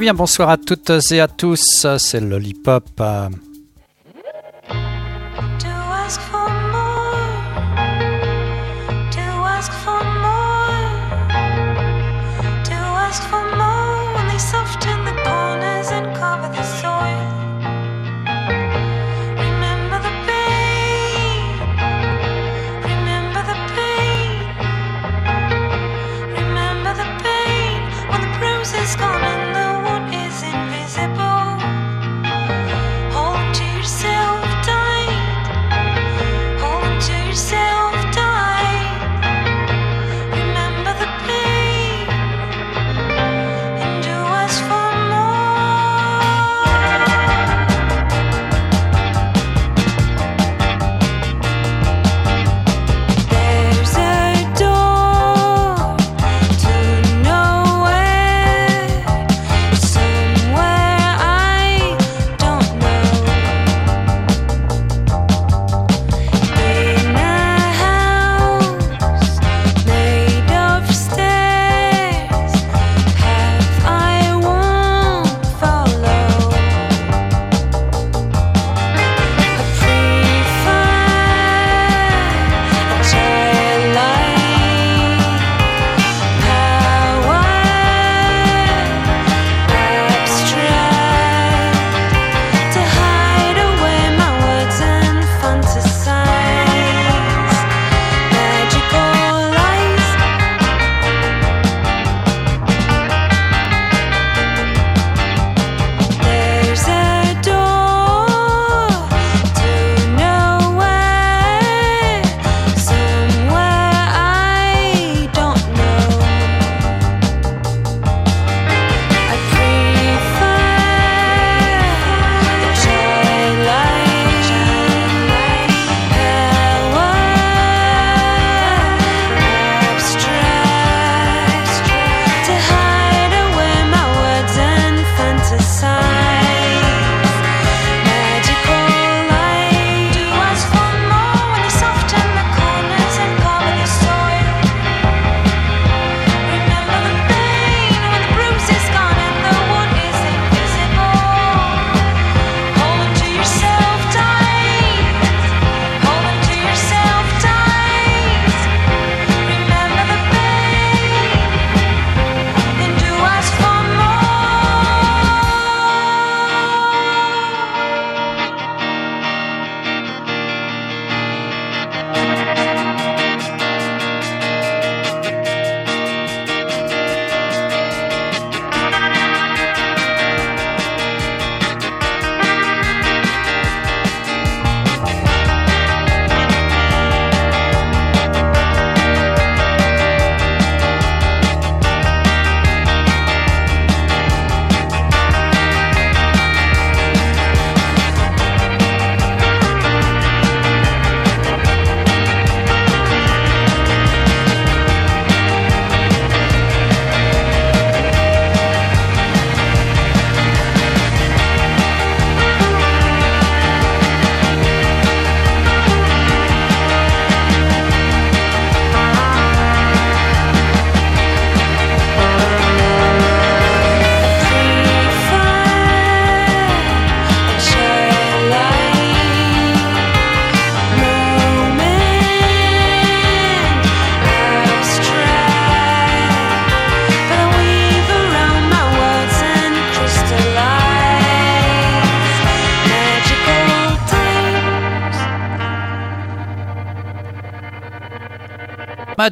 Eh bonsoir à toutes et à tous. C'est Lollipop.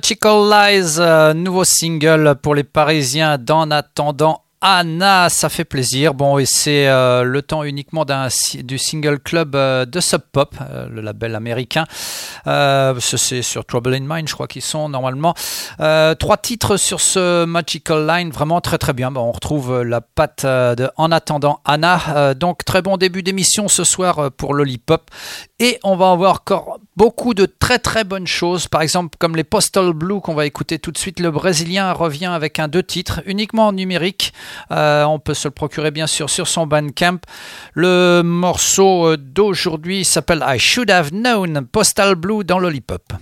Magical Lies, euh, nouveau single pour les Parisiens d'En attendant Anna, ça fait plaisir. Bon, et c'est euh, le temps uniquement du single club euh, de Sub Pop, le label américain. c'est sur Trouble in Mind, je crois qu'ils sont normalement. trois titres sur ce Magical Line, vraiment très très bien. Bon, on retrouve la patte de En attendant Anna. donc très bon début d'émission ce soir pour Lollipop. Et on va avoir encore beaucoup de très très bonnes choses, par exemple comme les Postal Blue qu'on va écouter tout de suite. Le Brésilien revient avec un deux titres, uniquement en numérique. Euh, on peut se le procurer bien sûr sur son Bandcamp. Le morceau d'aujourd'hui s'appelle I Should Have Known Postal Blue dans Lollipop.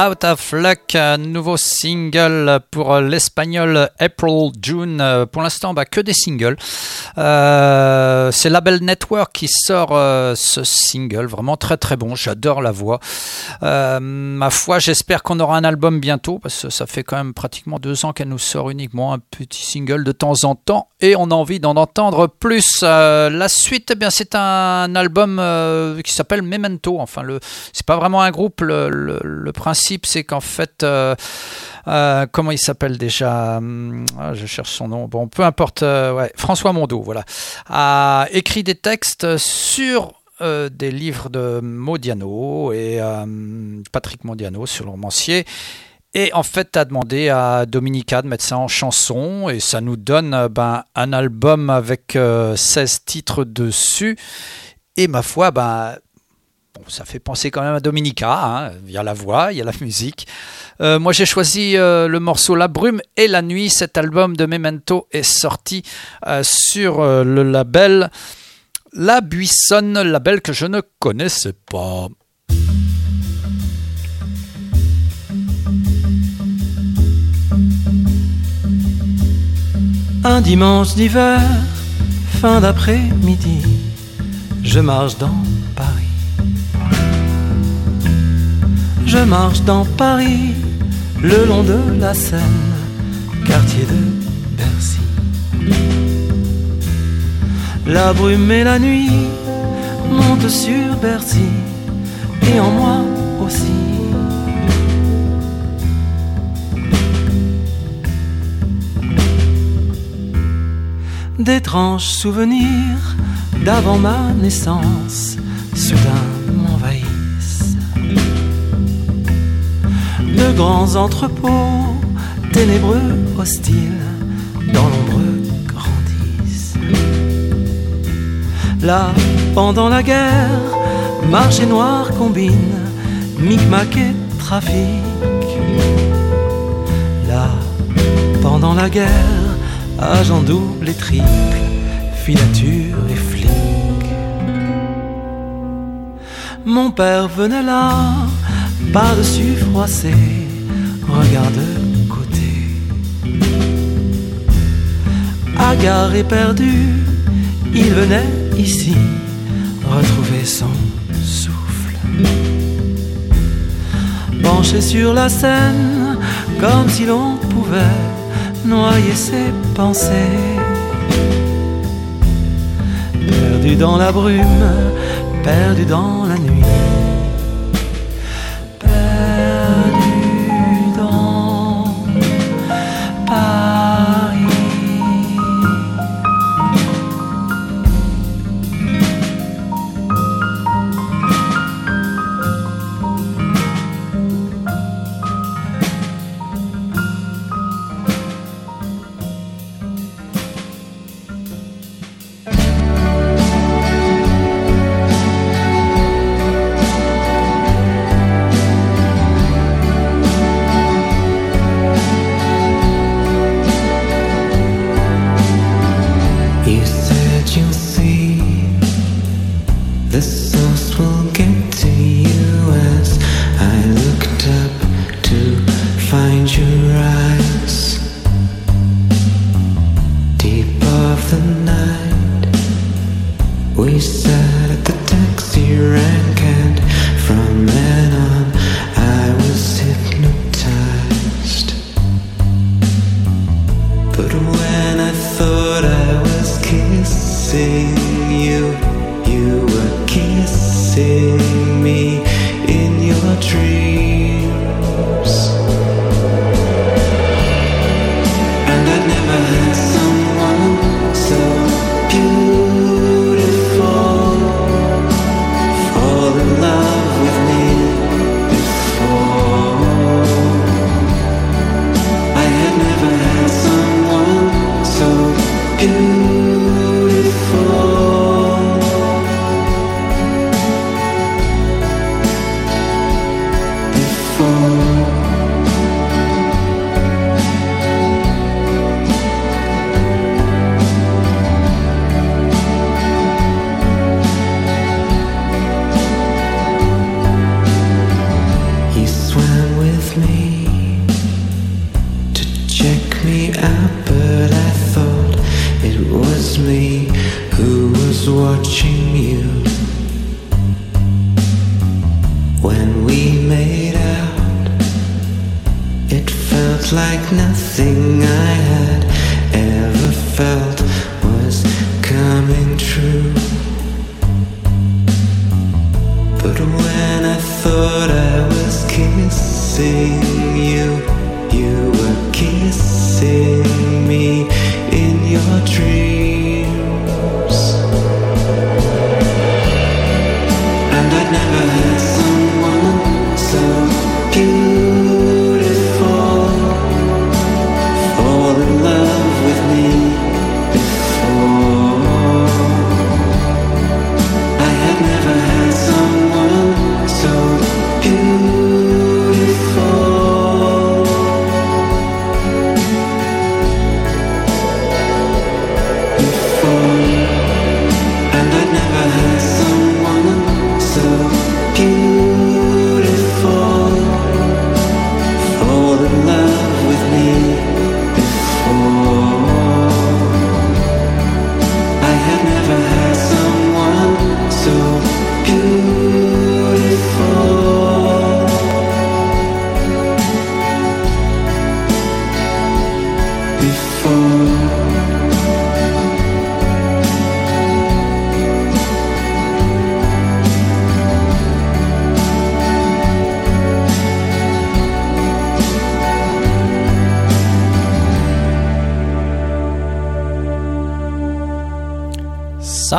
Out of Luck, nouveau single pour l'espagnol April June. Pour l'instant, bah, que des singles. Euh, c'est Label Network qui sort euh, ce single, vraiment très très bon. J'adore la voix. Euh, ma foi, j'espère qu'on aura un album bientôt parce que ça fait quand même pratiquement deux ans qu'elle nous sort uniquement un petit single de temps en temps et on a envie d'en entendre plus. la suite, eh bien, c'est un album qui s'appelle Memento. Enfin, c'est pas vraiment un groupe. le principe, c'est qu'en fait, euh, comment il s'appelle déjà hum, ah, Je cherche son nom. Bon, peu importe. ouais, François Mondeau, voilà, a écrit des textes sur des livres de Modiano et Patrick Modiano sur le romancier. Et en fait, as demandé à Dominica de mettre ça en chanson et ça nous donne ben, un album avec 16 titres dessus. Et ma foi, ben, ça fait penser quand même à Dominica. Hein. Il y a la voix, il y a la musique. Euh, moi, j'ai choisi euh, le morceau La brume et la nuit. Cet album de Memento est sorti euh, sur le label La Buissonne, label que je ne connaissais pas. Un dimanche d'hiver, fin d'après-midi, je marche dans Je marche dans Paris, le long de la Seine, quartier de Bercy. La brume et la nuit montent sur Bercy, et en moi aussi. D'étranges souvenirs d'avant ma naissance, soudain de grands entrepôts, ténébreux, hostiles, dans l'ombre grandissent. Là, pendant la guerre, marché noir combine, micmac et trafic. Là, pendant la guerre, agent double et triple, filature et flic. Mon père venait là par-dessus froissé, regarde côté. Hagard et perdu, il venait ici retrouver son souffle. Penché sur la scène, comme si l'on pouvait noyer ses pensées. Perdu dans la brume, perdu dans la nuit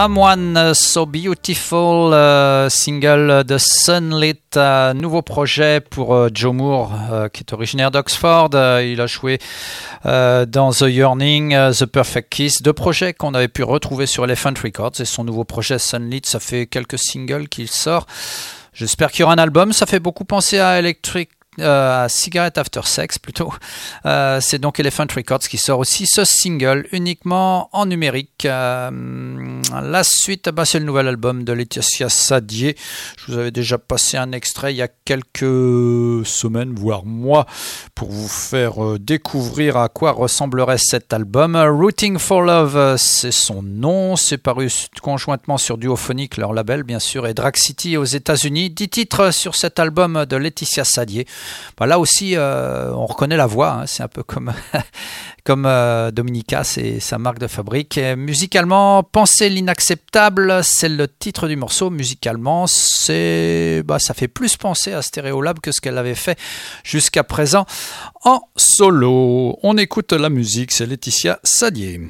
Someone So Beautiful, euh, single de Sunlit, euh, nouveau projet pour euh, Joe Moore, qui est originaire d'Oxford. il a joué dans The Yearning, The Perfect Kiss, deux projets qu'on avait pu retrouver sur Elephant Records. Et son nouveau projet Sunlit, ça fait quelques singles qu'il sort. J'espère qu'il y aura un album. Ça fait beaucoup penser à Electric euh, Cigarette After Sex plutôt. Euh, c'est donc Elephant Records qui sort aussi ce single uniquement en numérique. Euh, la suite, bah, c'est le nouvel album de Laetitia Sadier. Je vous avais déjà passé un extrait il y a quelques semaines, voire mois, pour vous faire découvrir à quoi ressemblerait cet album. Rooting for Love, c'est son nom. C'est paru conjointement sur Duophonic, leur label bien sûr, et Drag City aux États-Unis. Dix titres sur cet album de Laetitia Sadier. Bah, là aussi, euh, on reconnaît la voix. Hein. c'est un peu comme, comme euh, Dominica, c'est sa marque de fabrique. musicalement, Penser l'inacceptable, c'est le titre du morceau. Musicalement, c'est, bah, ça fait plus penser à Stereolab que ce qu'elle avait fait jusqu'à présent en solo. On écoute la musique, c'est Laetitia Sadier.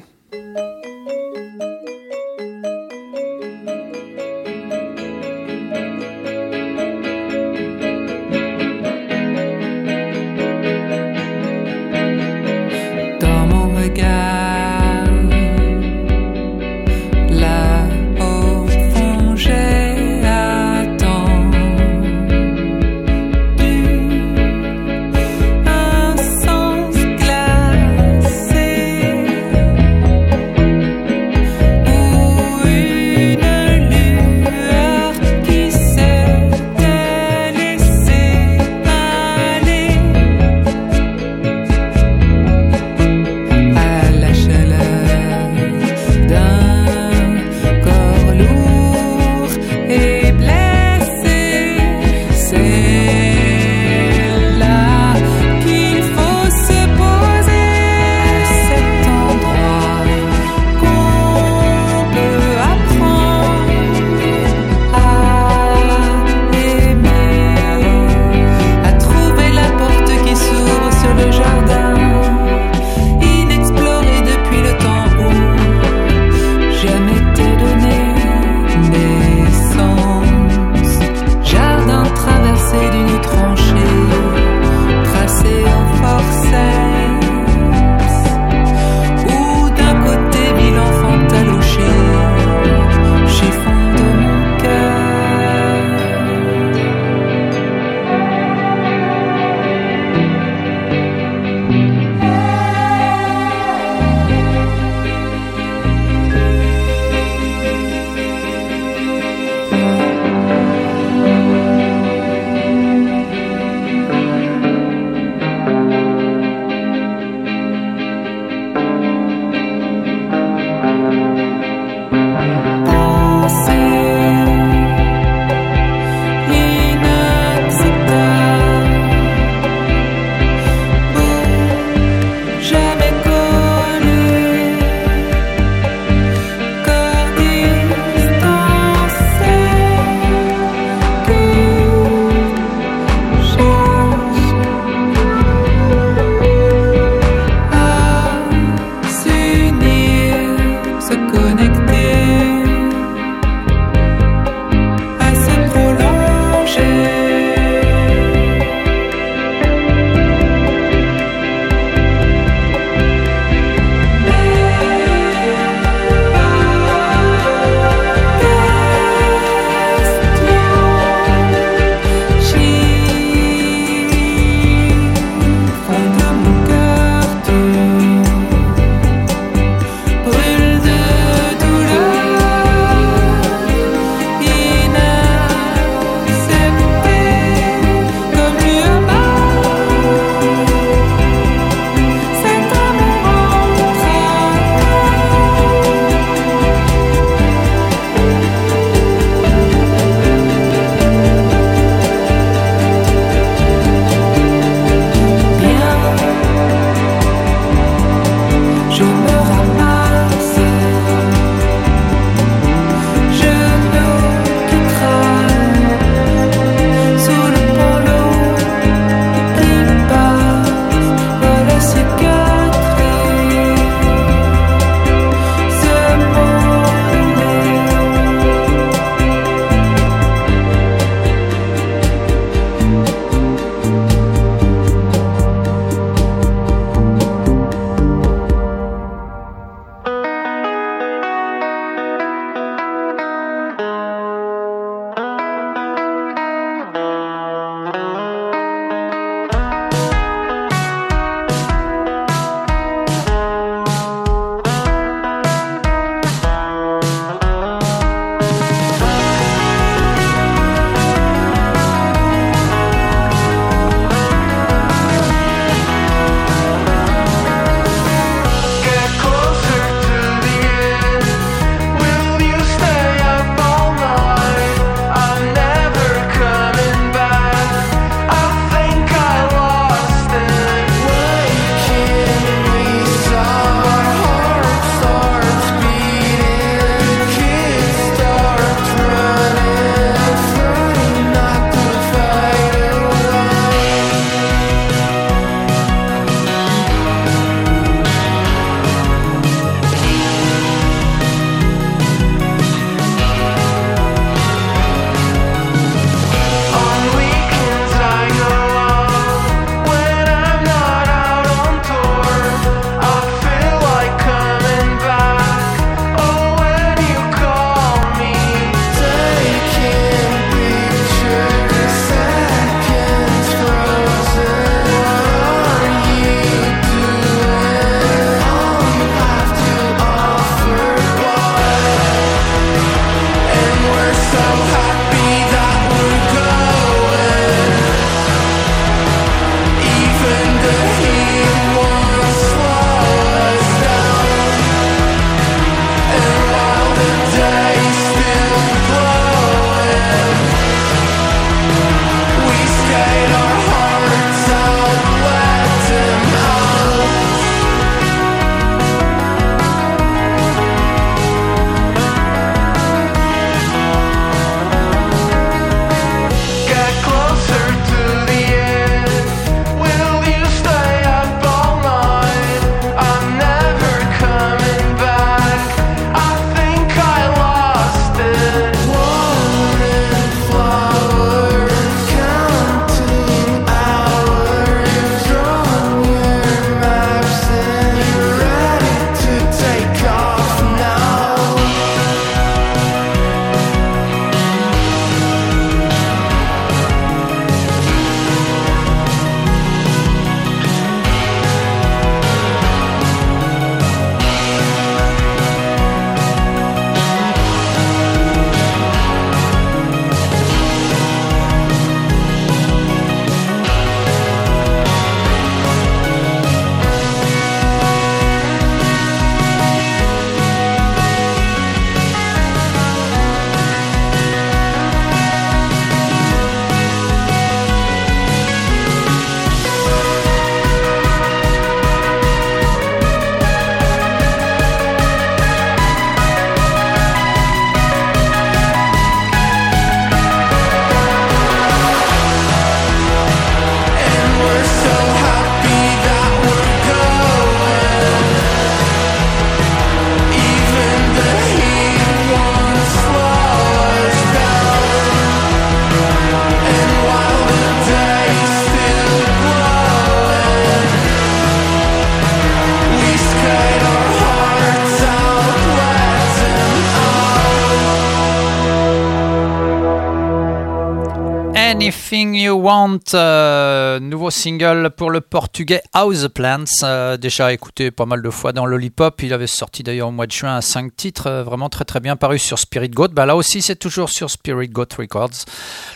Anything You Want, euh, nouveau single pour le portugais House Plants, euh, déjà écouté pas mal de fois dans Lollipop, il avait sorti d'ailleurs au mois de juin à 5 titres, euh, vraiment très très bien paru sur Spirit Goat, bah, là aussi c'est toujours sur Spirit Goat Records,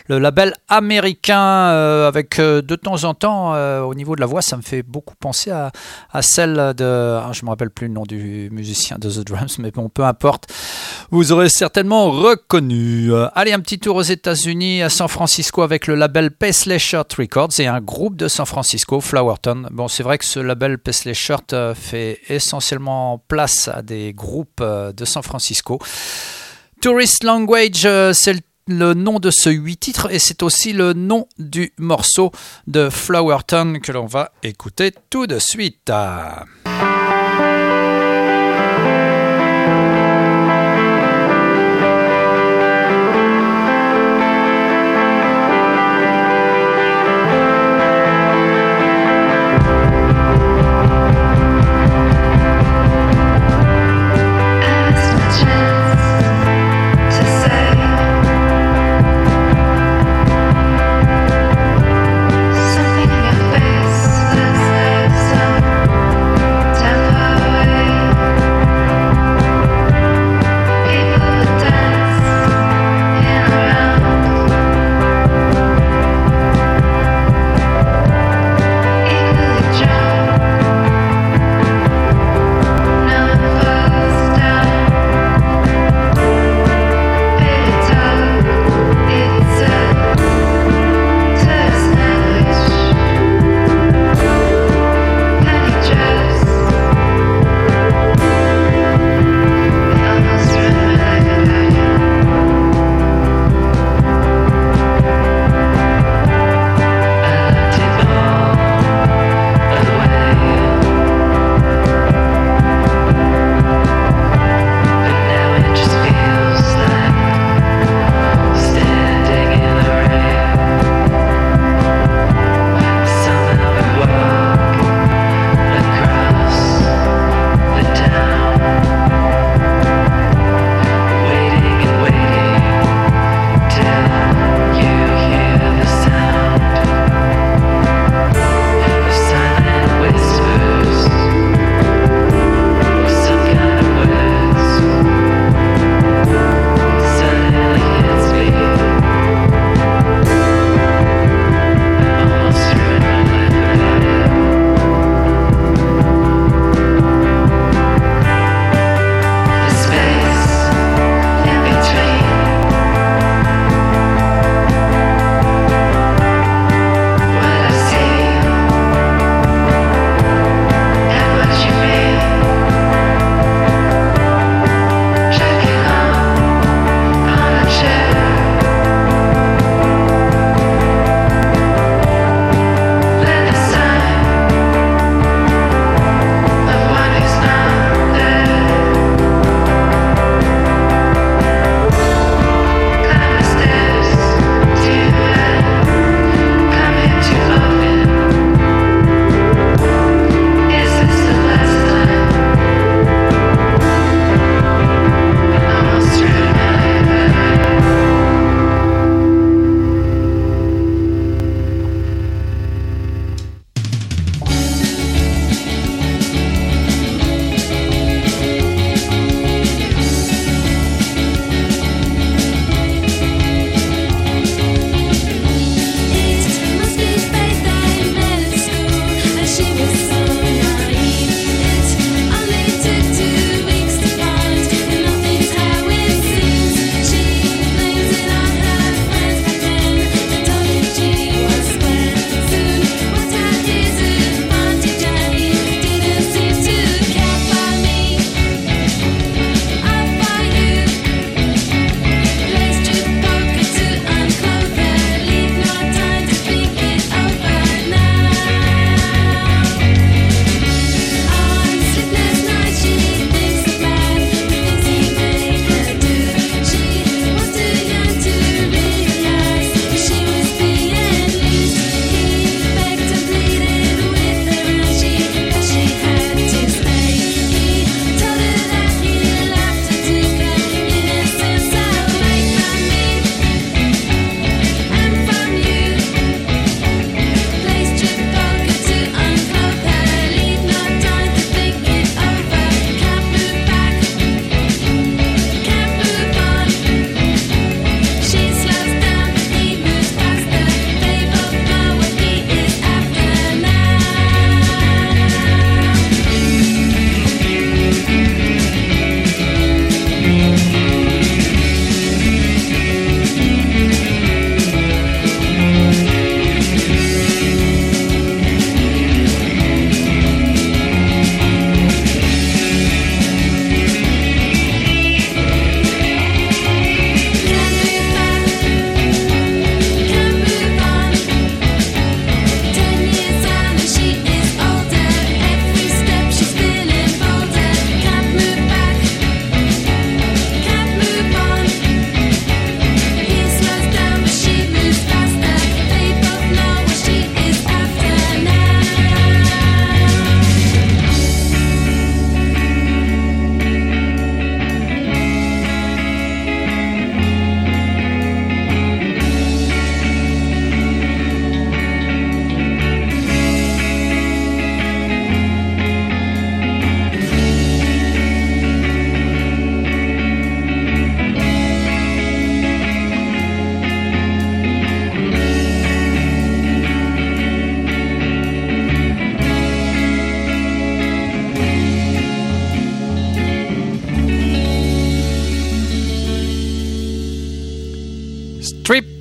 le label américain avec de temps en temps au niveau de la voix ça me fait beaucoup penser à, à celle de, ah, je me rappelle plus le nom du musicien de The Drums, mais bon peu importe, vous aurez certainement reconnu. allez un petit tour aux États-Unis, à San Francisco avec le label Paisley Shirt Records et un groupe de San Francisco, Flowerton. Bon, c'est vrai que ce label Paisley Shirt euh, fait essentiellement place à des groupes euh, de San Francisco. Tourist Language, euh, c'est le nom de ce huit titres et c'est aussi le nom du morceau de Flowerton que l'on va écouter tout de suite.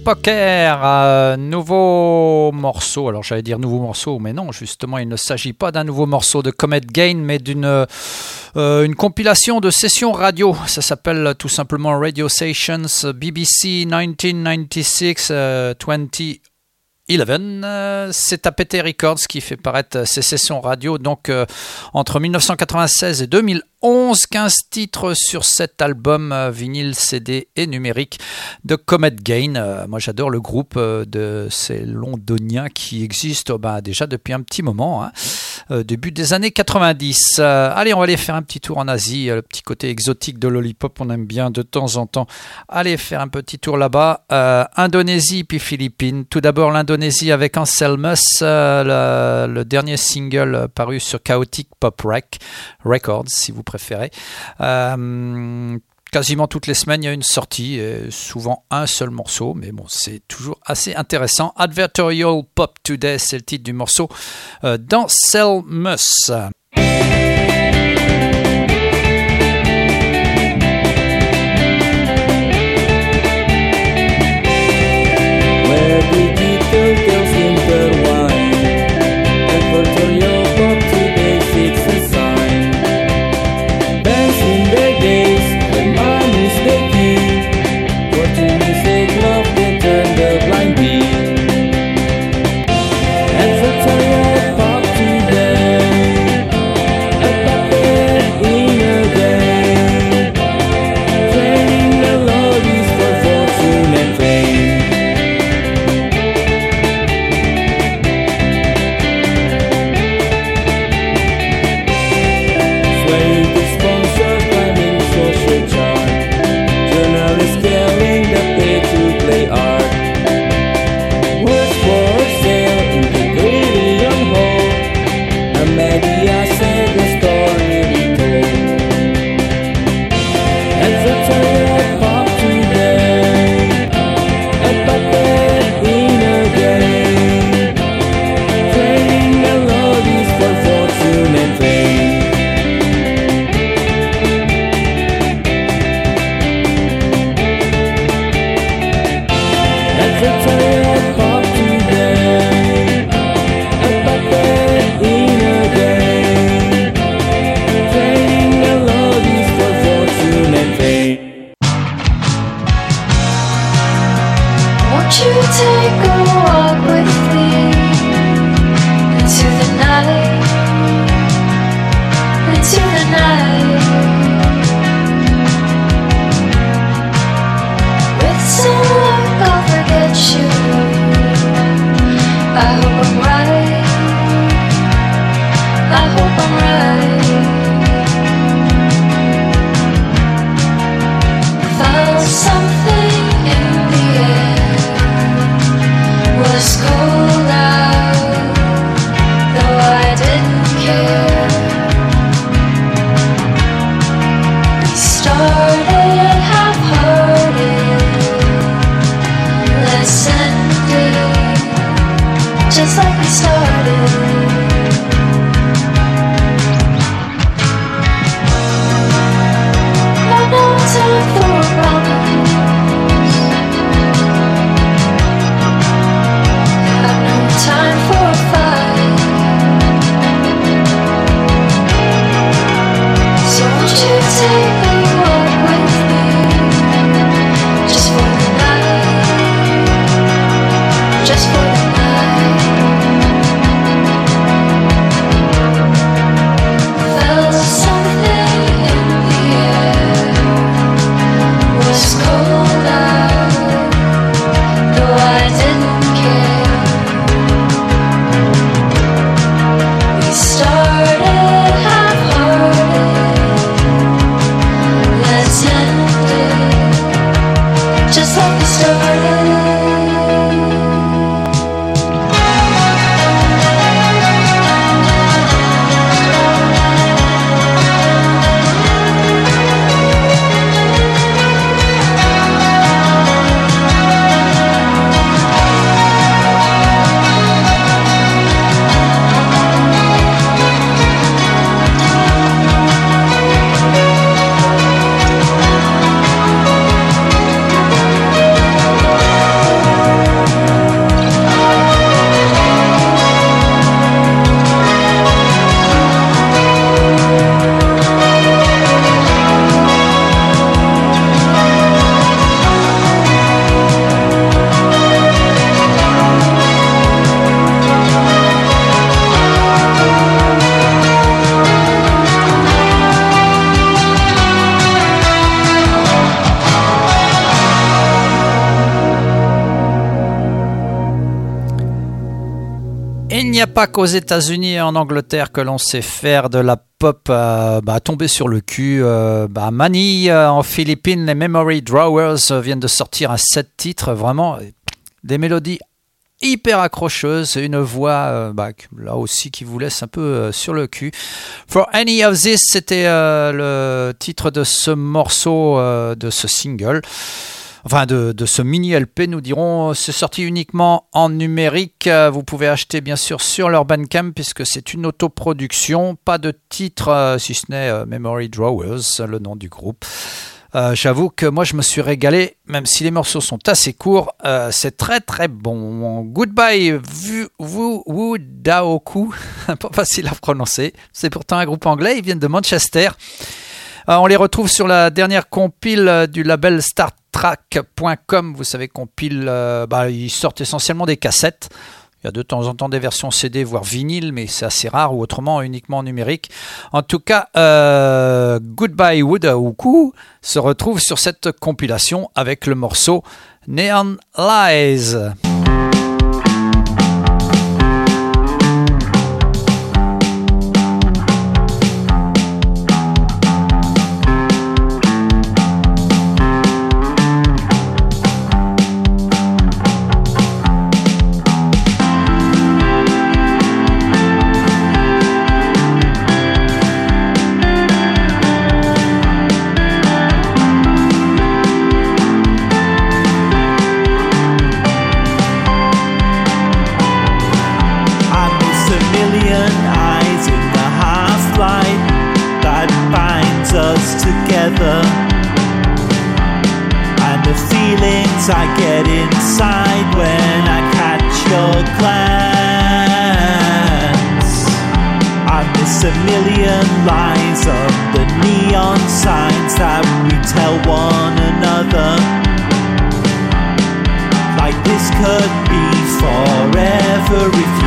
Poker, euh, nouveau morceau. Alors j'allais dire nouveau morceau, mais non, justement, il ne s'agit pas d'un nouveau morceau de Comet Gain, mais d'une euh, une compilation de sessions radio. Ça s'appelle tout simplement Radio Sessions BBC 1996 20 Eleven, euh, c'est APT Records qui fait paraître ces sessions radio donc euh, entre 1996 et 2011, 15 titres sur cet album euh, vinyle, CD et numérique de Comet Gain. moi j'adore le groupe de ces londoniens qui existent bah, déjà depuis un petit moment, hein, début des années 90. allez, on va aller faire un petit tour en Asie, le petit côté exotique de Lollipop, on aime bien de temps en temps. Allez faire un petit tour là-bas, Indonésie puis Philippines. Tout d'abord l'Indonésie Indonésie avec Anselmus, euh, le, dernier single paru sur Chaotic Pop Records, si vous préférez. Euh, quasiment toutes les semaines, il y a une sortie, et souvent un seul morceau, mais bon, c'est toujours assez intéressant. Advertorial Pop Today, c'est le titre du morceau euh, d'Anselmus. you victory. Pas qu'aux États-Unis et en Angleterre que l'on sait faire de la pop euh, bah, tomber sur le cul. Euh, bah, Manille euh, en Philippines, les Memory Drawers viennent de sortir un set titre, vraiment des mélodies hyper accrocheuses, une voix bah, là aussi qui vous laisse un peu sur le cul. For Any of This, c'était le titre de ce morceau, de ce single enfin de, ce mini LP, nous dirons. C'est sorti uniquement en numérique. Vous pouvez acheter bien sûr sur leur Bandcamp puisque c'est une autoproduction. Pas de titre, euh, si ce n'est euh, Memory Drawers, le nom du groupe. Euh, j'avoue que moi je me suis régalé, même si les morceaux sont assez courts, c'est très très bon. Goodbye Wu, Daoku, pas facile à prononcer. C'est pourtant un groupe anglais, ils viennent de Manchester. on les retrouve sur la dernière compile du label Start track.com, vous savez qu'on euh, bah, ils sortent essentiellement des cassettes. Il y a de temps en temps des versions CD, voire vinyle, mais c'est assez rare, ou autrement uniquement numérique. En tout cas, euh, Goodbye Woodahuku se retrouve sur cette compilation avec le morceau Neon Lies. one another. Like this could be forever if you.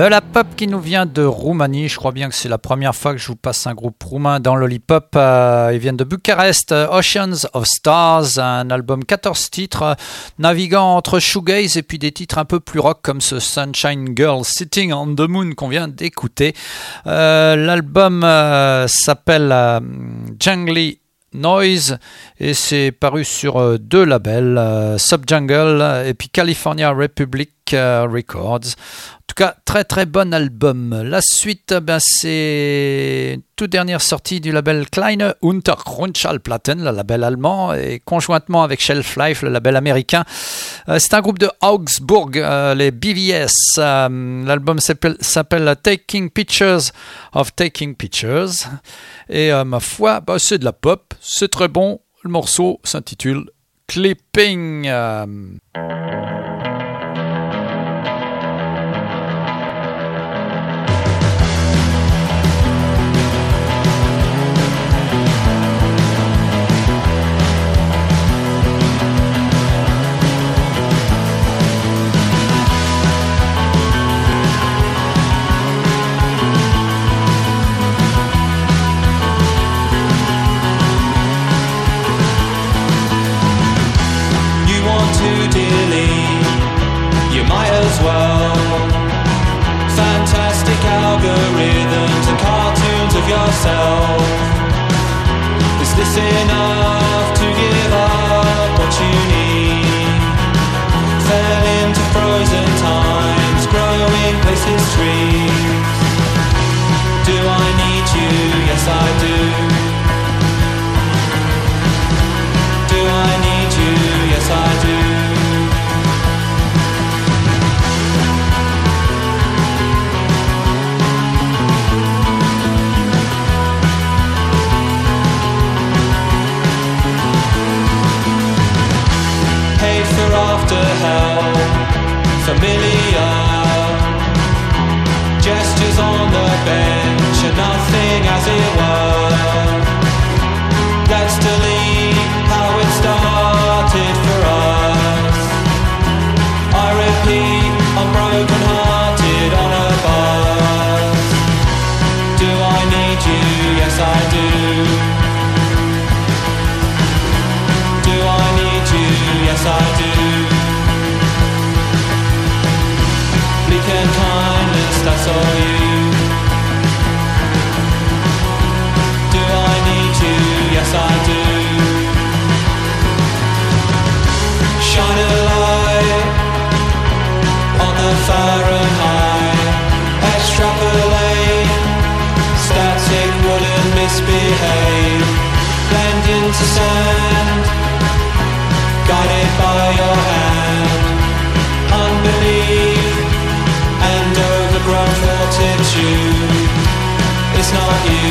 De la pop qui nous vient de Roumanie, je crois bien que c'est la première fois que je vous passe un groupe roumain dans l'Olipop. Euh, ils viennent de Bucarest, Oceans of Stars, un album 14 titres, naviguant entre shoegaze et puis des titres un peu plus rock comme ce Sunshine Girl Sitting on the Moon qu'on vient d'écouter. Euh, l'album euh, s'appelle Jungly Noise et c'est paru sur deux labels, Subjungle et puis California Republic Records tout cas, très très bon album. La suite, ben, c'est toute dernière sortie du label Kleine Untergrundschallplatten, le label allemand, et conjointement avec Shelf Life, le label américain. Euh, c'est un groupe de Augsburg, euh, les BVS. Euh, l'album s'appelle Taking Pictures of Taking Pictures. Et ma foi, ben, c'est de la pop, c'est très bon. Le morceau s'intitule Clipping. This enough to give up what you need? Fell into frozen times, growing places, trees. Do I need you? Yes, I do. Do on the bench and nothing as it were. Let's delete how it started for us. I repeat, I'm broken hearted on a bus. Do I need you? Yes, I do. Do I need you? Yes, I do. Bleak and kindness, that's all you. Fahrenheit. Extrapolate, static wouldn't misbehave. Blend into sand, guided by your hand. Unbelief and fortitude. It's not you.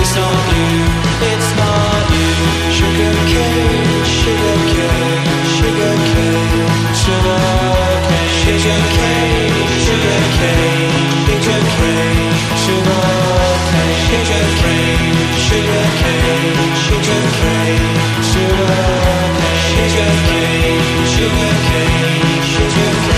It's not you. It's not you. Sugar cane, sugar cane, sugar cane, Sugar cane, sugar cane, sugar cane, sugar cane, sugar cane, sugar cane, sugar cane, sugar cane.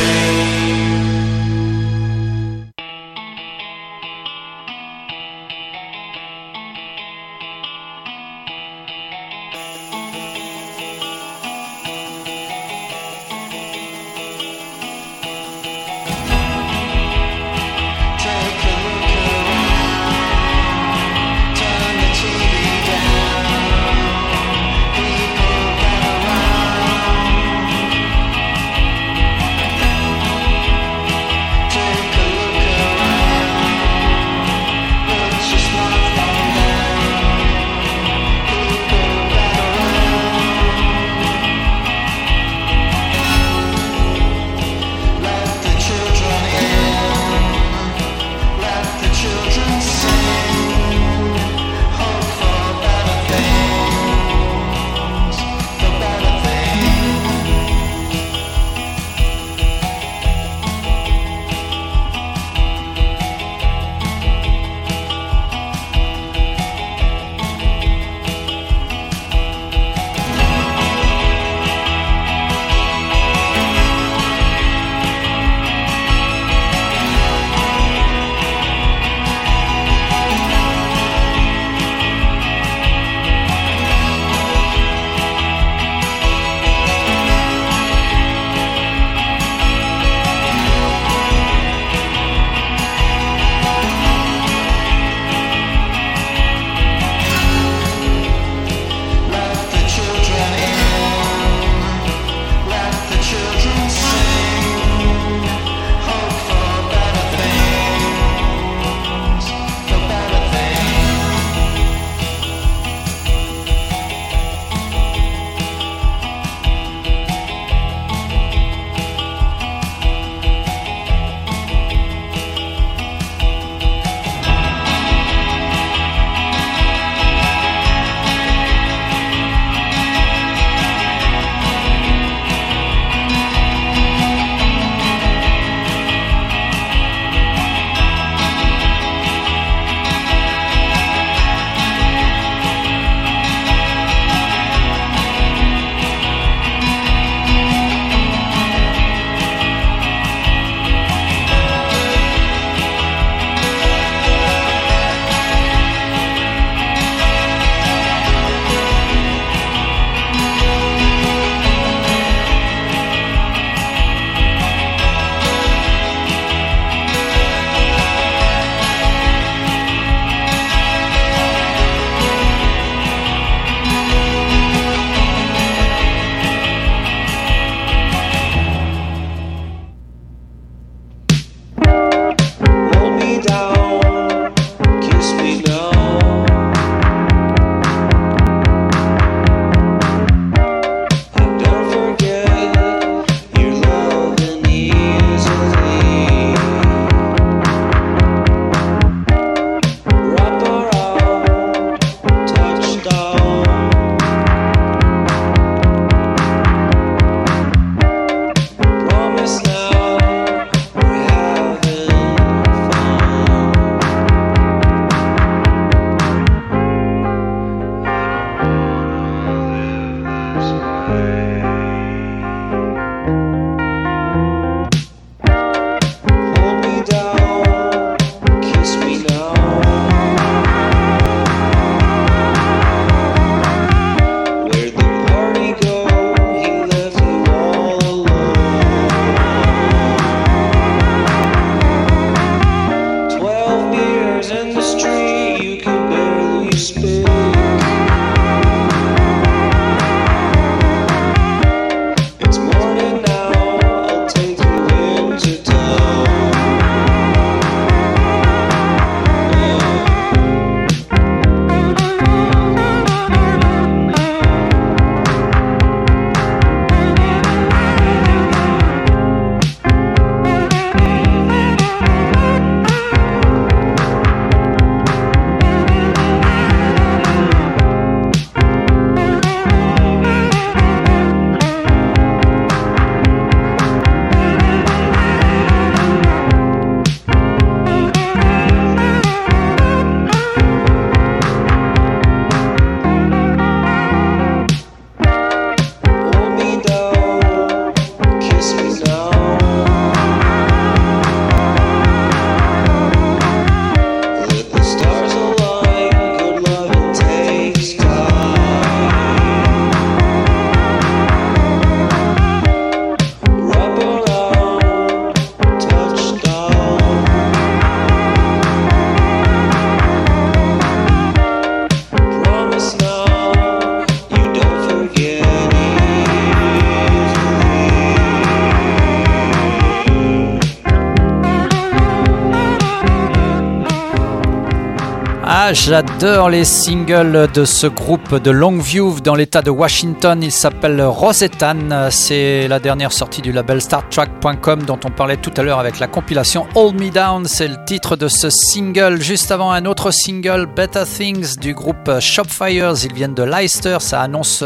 J'adore les singles de ce groupe de Longview dans l'état de Washington. Il s'appelle Rosetan. C'est la dernière sortie du label StarTrack.com dont on parlait tout à l'heure avec la compilation Hold Me Down. C'est le titre de ce single. Juste avant, un autre single, Better Things, du groupe Shopfires. Ils viennent de Leicester. Ça annonce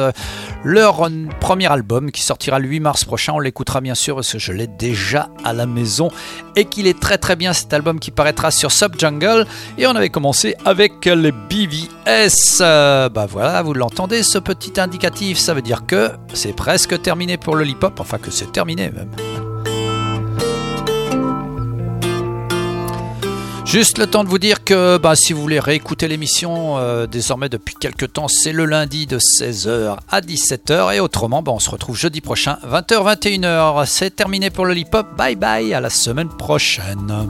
leur premier album qui sortira le 8 mars prochain. On l'écoutera bien sûr parce que je l'ai déjà à la maison et qu'il est très très bien cet album qui paraîtra sur Subjungle. Et on avait commencé avec les BVS. Euh, bah voilà, vous l'entendez, ce petit indicatif, ça veut dire que c'est presque terminé pour le hip-hop, enfin que c'est terminé même. Juste le temps de vous dire que bah, si vous voulez réécouter l'émission, euh, désormais depuis quelques temps, c'est le lundi de 16h à 17h. Et autrement, bah, on se retrouve jeudi prochain, 20h, 21h. C'est terminé pour le hip-hop. Bye bye, à la semaine prochaine.